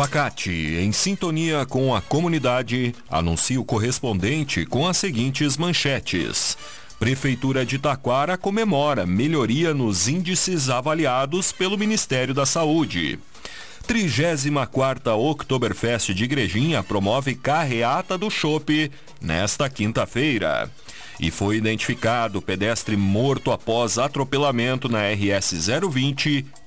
Facate, em sintonia com a comunidade, anuncia o correspondente com as seguintes manchetes. Prefeitura de Taquara comemora melhoria nos índices avaliados pelo Ministério da Saúde. 34ª Oktoberfest de Igrejinha promove carreata do Chopp nesta quinta-feira. E foi identificado pedestre morto após atropelamento na RS 020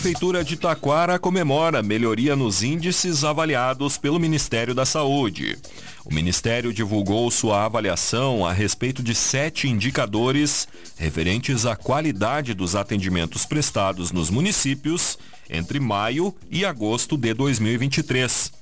Prefeitura de Taquara comemora melhoria nos índices avaliados pelo Ministério da Saúde. O Ministério divulgou sua avaliação a respeito de sete indicadores referentes à qualidade dos atendimentos prestados nos municípios entre maio e agosto de 2023.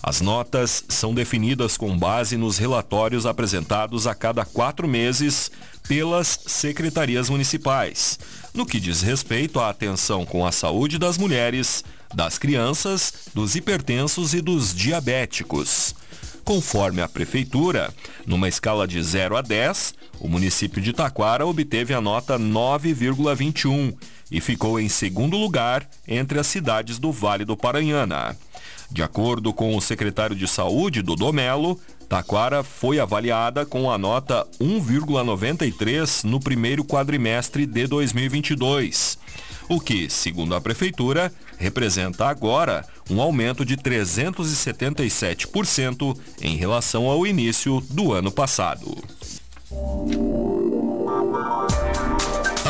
As notas são definidas com base nos relatórios apresentados a cada quatro meses pelas secretarias municipais, no que diz respeito à atenção com a saúde das mulheres, das crianças, dos hipertensos e dos diabéticos. Conforme a prefeitura, numa escala de 0 a 10, o município de Taquara obteve a nota 9,21 e ficou em segundo lugar entre as cidades do Vale do Paranhana. De acordo com o secretário de Saúde, Dudu Melo, Taquara foi avaliada com a nota 1,93 no primeiro quadrimestre de 2022, o que, segundo a prefeitura, representa agora um aumento de 377% em relação ao início do ano passado.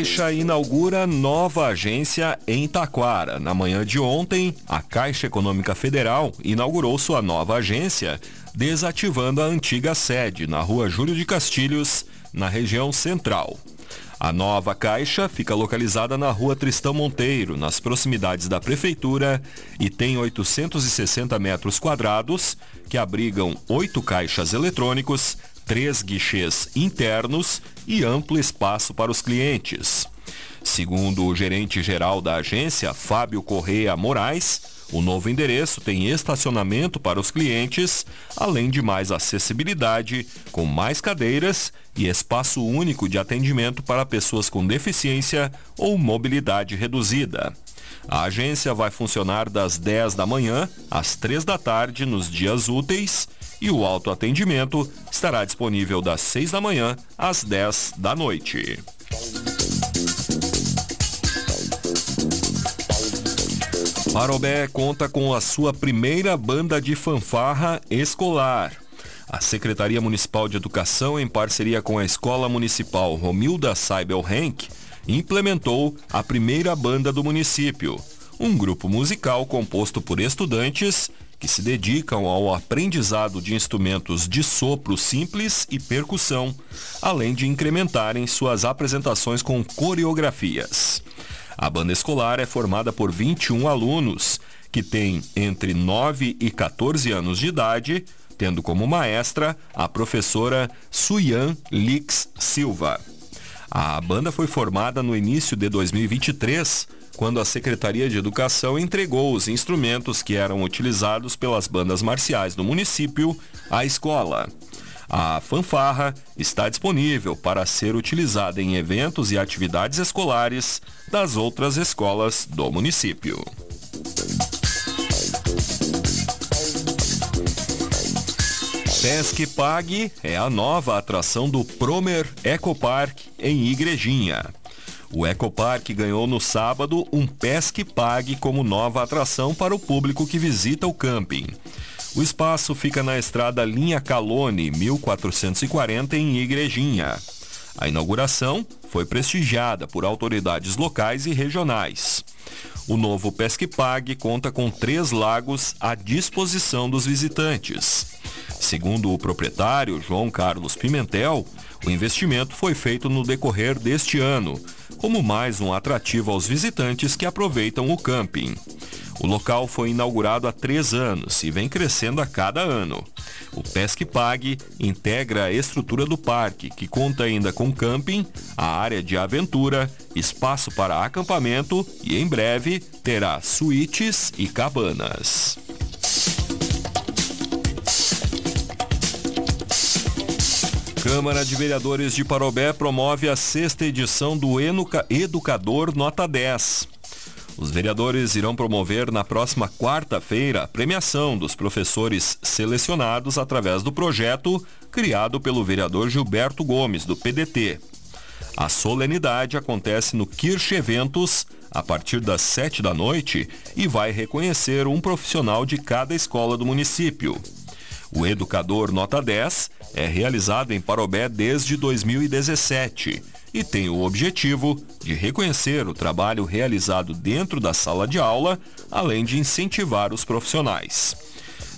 Caixa inaugura nova agência em Taquara. Na manhã de ontem, a Caixa Econômica Federal inaugurou sua nova agência, desativando a antiga sede na rua Júlio de Castilhos, na região central. A nova caixa fica localizada na rua Tristão Monteiro, nas proximidades da prefeitura, e tem 860 metros quadrados, que abrigam oito caixas eletrônicos, três guichês internos e amplo espaço para os clientes. Segundo o gerente-geral da agência, Fábio Correia Moraes, o novo endereço tem estacionamento para os clientes, além de mais acessibilidade, com mais cadeiras e espaço único de atendimento para pessoas com deficiência ou mobilidade reduzida. A agência vai funcionar das 10 da manhã às 3 da tarde nos dias úteis e o autoatendimento estará disponível das 6 da manhã às 10 da noite. Parobé conta com a sua primeira banda de fanfarra escolar. A Secretaria Municipal de Educação, em parceria com a Escola Municipal Romilda Saibel Henk, implementou a primeira banda do município, um grupo musical composto por estudantes que se dedicam ao aprendizado de instrumentos de sopro simples e percussão, além de incrementarem suas apresentações com coreografias. A banda escolar é formada por 21 alunos, que têm entre 9 e 14 anos de idade, tendo como maestra a professora Suyan Lix Silva. A banda foi formada no início de 2023 quando a Secretaria de Educação entregou os instrumentos que eram utilizados pelas bandas marciais do município à escola. A fanfarra está disponível para ser utilizada em eventos e atividades escolares das outras escolas do município. Pesque Pague é a nova atração do Promer Ecopark em Igrejinha. O Ecopark ganhou no sábado um Pesque Pague como nova atração para o público que visita o camping. O espaço fica na estrada Linha Calone, 1440, em Igrejinha. A inauguração foi prestigiada por autoridades locais e regionais. O novo Pesque Pague conta com três lagos à disposição dos visitantes. Segundo o proprietário, João Carlos Pimentel, o investimento foi feito no decorrer deste ano, como mais um atrativo aos visitantes que aproveitam o camping. O local foi inaugurado há três anos e vem crescendo a cada ano. O Pesque Pague integra a estrutura do parque, que conta ainda com camping, a área de aventura, espaço para acampamento e, em breve, terá suítes e cabanas. Câmara de Vereadores de Parobé promove a sexta edição do Educador Nota 10. Os vereadores irão promover na próxima quarta-feira a premiação dos professores selecionados através do projeto criado pelo vereador Gilberto Gomes, do PDT. A solenidade acontece no Kirch Eventos a partir das sete da noite e vai reconhecer um profissional de cada escola do município. O Educador Nota 10 é realizado em Parobé desde 2017 e tem o objetivo de reconhecer o trabalho realizado dentro da sala de aula, além de incentivar os profissionais.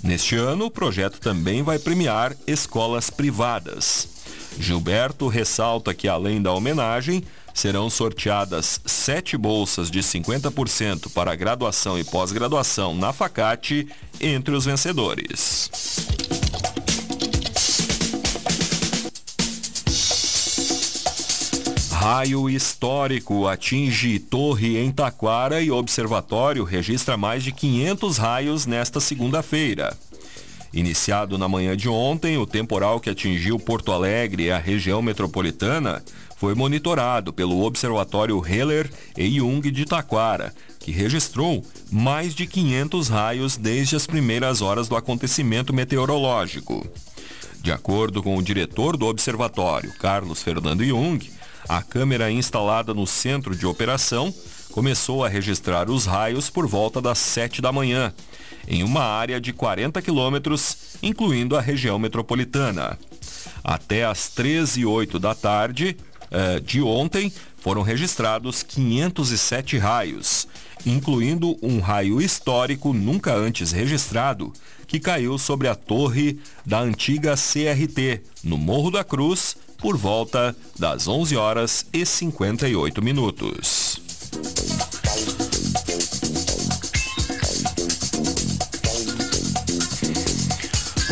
Neste ano, o projeto também vai premiar escolas privadas. Gilberto ressalta que, além da homenagem, serão sorteadas sete bolsas de 50% para graduação e pós-graduação na Facate entre os vencedores. Raio histórico atinge torre em Taquara e observatório registra mais de 500 raios nesta segunda-feira. Iniciado na manhã de ontem, o temporal que atingiu Porto Alegre e a região metropolitana foi monitorado pelo Observatório Heller e Jung de Taquara, que registrou mais de 500 raios desde as primeiras horas do acontecimento meteorológico. De acordo com o diretor do observatório, Carlos Fernando Jung, a câmera instalada no centro de operação começou a registrar os raios por volta das 7 da manhã, em uma área de 40 quilômetros, incluindo a região metropolitana. Até às 13 e 08 da tarde eh, de ontem, foram registrados 507 raios, incluindo um raio histórico nunca antes registrado, que caiu sobre a torre da antiga CRT, no Morro da Cruz, por volta das 11 horas e 58 minutos.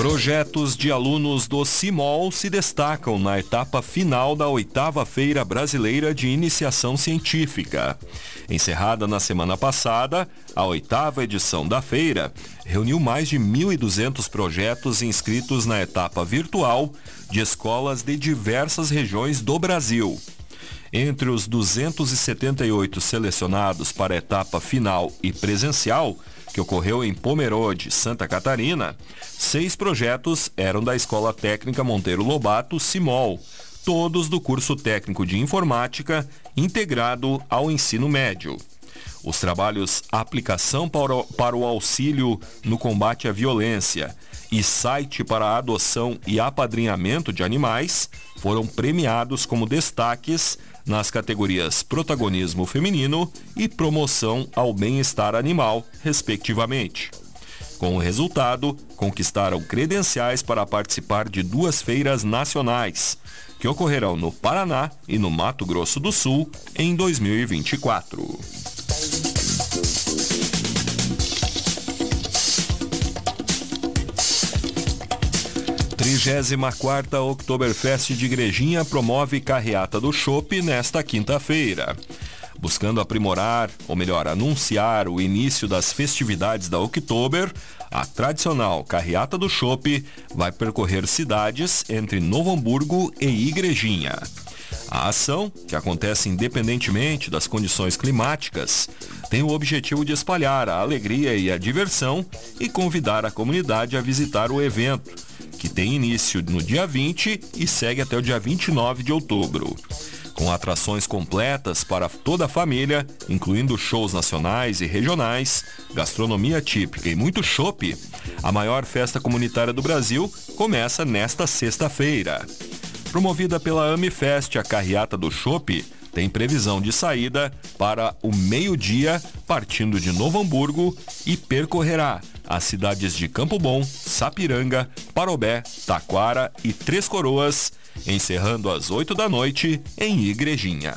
Projetos de alunos do CIMOL se destacam na etapa final da oitava Feira Brasileira de Iniciação Científica. Encerrada na semana passada, a oitava edição da feira reuniu mais de 1.200 projetos inscritos na etapa virtual de escolas de diversas regiões do Brasil. Entre os 278 selecionados para a etapa final e presencial, que ocorreu em Pomerode, Santa Catarina, seis projetos eram da Escola Técnica Monteiro Lobato, Simol, todos do curso técnico de informática integrado ao ensino médio. Os trabalhos Aplicação para o Auxílio no Combate à Violência e Site para a Adoção e Apadrinhamento de Animais foram premiados como destaques nas categorias Protagonismo Feminino e Promoção ao Bem-Estar Animal, respectivamente. Com o resultado, conquistaram credenciais para participar de duas feiras nacionais, que ocorrerão no Paraná e no Mato Grosso do Sul em 2024. 34ª Oktoberfest de Igrejinha promove carreata do Chopp nesta quinta-feira. Buscando aprimorar, ou melhor, anunciar o início das festividades da Oktober, a tradicional carreata do Chopp vai percorrer cidades entre Novo Hamburgo e Igrejinha. A ação, que acontece independentemente das condições climáticas, tem o objetivo de espalhar a alegria e a diversão e convidar a comunidade a visitar o evento, que tem início no dia 20 e segue até o dia 29 de outubro. Com atrações completas para toda a família, incluindo shows nacionais e regionais, gastronomia típica e muito chopp, a maior festa comunitária do Brasil começa nesta sexta-feira. Promovida pela Amifest, a carreata do chopp tem previsão de saída para o meio-dia, partindo de Novo Hamburgo e percorrerá as cidades de Campo Bom, Sapiranga, Parobé, Taquara e Três Coroas, encerrando às 8 da noite em Igrejinha.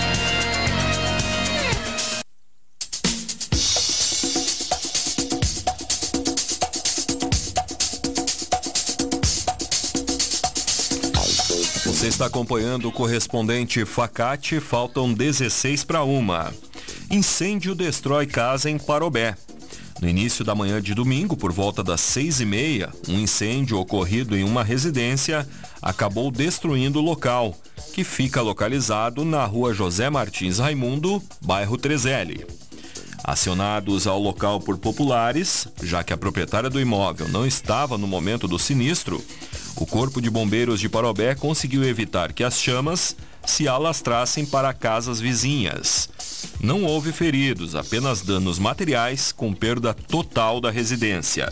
Você está acompanhando o correspondente Facate, faltam 16 para uma. Incêndio destrói casa em Parobé. No início da manhã de domingo, por volta das seis e meia, um incêndio ocorrido em uma residência acabou destruindo o local, que fica localizado na rua José Martins Raimundo, bairro Trezelli. Acionados ao local por populares, já que a proprietária do imóvel não estava no momento do sinistro, o Corpo de Bombeiros de Parobé conseguiu evitar que as chamas se alastrassem para casas vizinhas. Não houve feridos, apenas danos materiais com perda total da residência.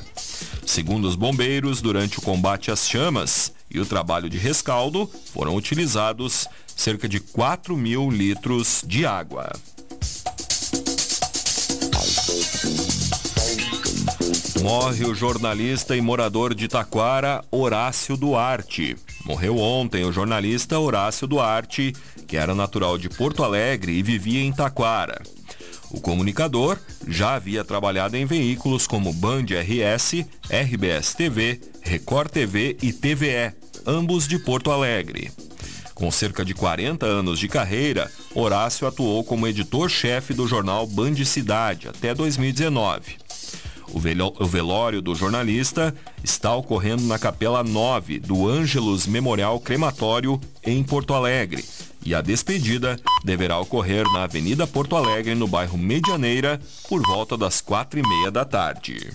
Segundo os bombeiros, durante o combate às chamas e o trabalho de rescaldo, foram utilizados cerca de 4 mil litros de água. Morre o jornalista e morador de Taquara, Horácio Duarte. Morreu ontem o jornalista Horácio Duarte, que era natural de Porto Alegre e vivia em Taquara. O comunicador já havia trabalhado em veículos como Band RS, RBS TV, Record TV e TVE, ambos de Porto Alegre. Com cerca de 40 anos de carreira, Horácio atuou como editor-chefe do jornal Band Cidade até 2019. O velório do jornalista está ocorrendo na Capela 9 do Ângelos Memorial Crematório, em Porto Alegre. E a despedida deverá ocorrer na Avenida Porto Alegre, no bairro Medianeira, por volta das quatro e meia da tarde.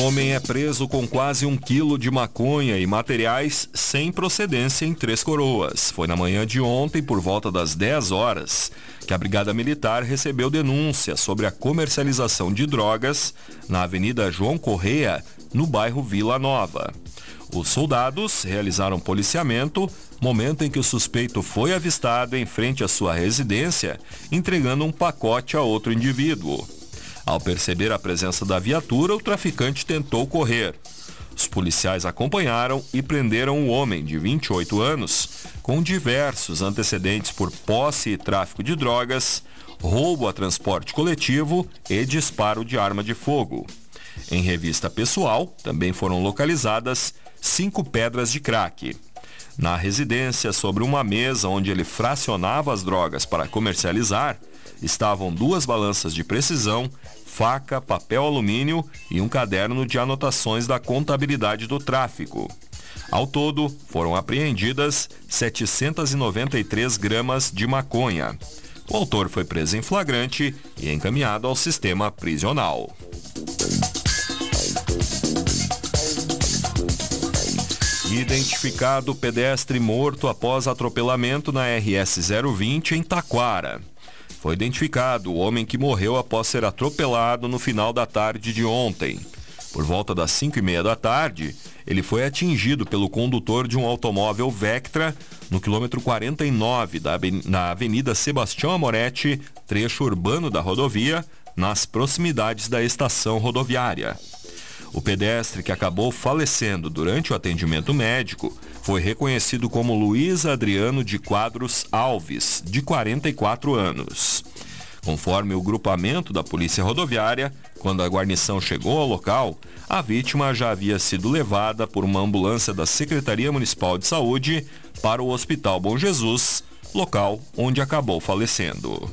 Homem é preso com quase um quilo de maconha e materiais sem procedência em Três Coroas. Foi na manhã de ontem, por volta das 10 horas, que a Brigada Militar recebeu denúncia sobre a comercialização de drogas na Avenida João Correia, no bairro Vila Nova. Os soldados realizaram policiamento, momento em que o suspeito foi avistado em frente à sua residência, entregando um pacote a outro indivíduo. Ao perceber a presença da viatura, o traficante tentou correr. Os policiais acompanharam e prenderam o homem de 28 anos, com diversos antecedentes por posse e tráfico de drogas, roubo a transporte coletivo e disparo de arma de fogo. Em revista pessoal, também foram localizadas cinco pedras de crack. Na residência, sobre uma mesa onde ele fracionava as drogas para comercializar, estavam duas balanças de precisão, faca, papel alumínio e um caderno de anotações da contabilidade do tráfico. Ao todo, foram apreendidas 793 gramas de maconha. O autor foi preso em flagrante e encaminhado ao sistema prisional. Identificado pedestre morto após atropelamento na RS 020 em Taquara. Foi identificado o homem que morreu após ser atropelado no final da tarde de ontem. Por volta das 5 e meia da tarde, ele foi atingido pelo condutor de um automóvel Vectra no quilômetro 49 da, na Avenida Sebastião Amoretti, trecho urbano da rodovia, nas proximidades da estação rodoviária. O pedestre que acabou falecendo durante o atendimento médico foi reconhecido como Luiz Adriano de Quadros Alves, de 44 anos. Conforme o grupamento da Polícia Rodoviária, quando a guarnição chegou ao local, a vítima já havia sido levada por uma ambulância da Secretaria Municipal de Saúde para o Hospital Bom Jesus, local onde acabou falecendo.